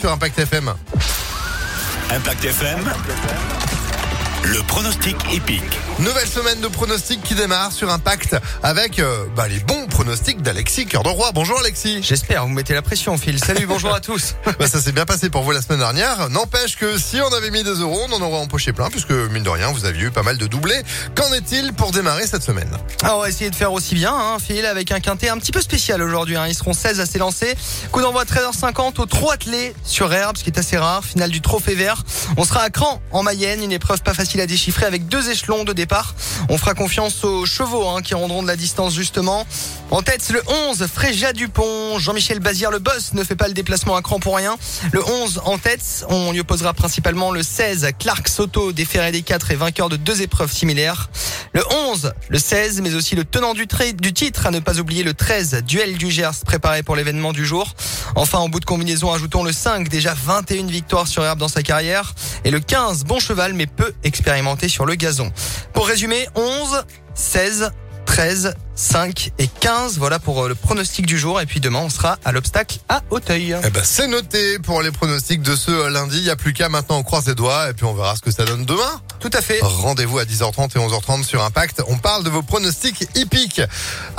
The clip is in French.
sur Impact FM. Impact FM. Le pronostic épique. Nouvelle semaine de pronostics qui démarre sur Impact avec euh, bah, les bons pronostics d'Alexis Cœur de Roi. Bonjour Alexis. J'espère, vous mettez la pression, Phil. Salut, bonjour à tous. Bah, ça s'est bien passé pour vous la semaine dernière. N'empêche que si on avait mis 2 euros, on en aurait empoché plein puisque mine de rien, vous aviez eu pas mal de doublés. Qu'en est-il pour démarrer cette semaine? Alors, on va essayer de faire aussi bien, hein, Phil, avec un quintet un petit peu spécial aujourd'hui. Hein. Ils seront 16 à s'élancer. Coup d'envoi 13h50 au trot attelé sur Herbe, ce qui est assez rare. Finale du Trophée Vert. On sera à Cran, en Mayenne. Une épreuve pas facile à déchiffrer avec deux échelons de départ. On fera confiance aux chevaux hein, qui rendront de la distance justement. En tête, le 11, Fréja Dupont. Jean-Michel Bazir, le boss, ne fait pas le déplacement à cran pour rien. Le 11 en tête, on lui opposera principalement le 16, Clark Soto, déféré des 4 et vainqueur de deux épreuves similaires. Le 11, le 16, mais aussi le tenant du, titre, à ne pas oublier le 13, Duel du Gers, préparé pour l'événement du jour. Enfin, en bout de combinaison, ajoutons le 5, déjà 21 victoires sur herbe dans sa carrière. Et le 15, bon cheval, mais peu expérimenté sur le gazon. Pour résumer, 11, 16, 13, 5 et 15. Voilà pour euh, le pronostic du jour. Et puis demain, on sera à l'obstacle à Auteuil. Eh ben, c'est noté pour les pronostics de ce lundi. Il n'y a plus qu'à maintenant, on croise les doigts et puis on verra ce que ça donne demain. Tout à fait. Rendez-vous à 10h30 et 11h30 sur Impact. On parle de vos pronostics hippiques.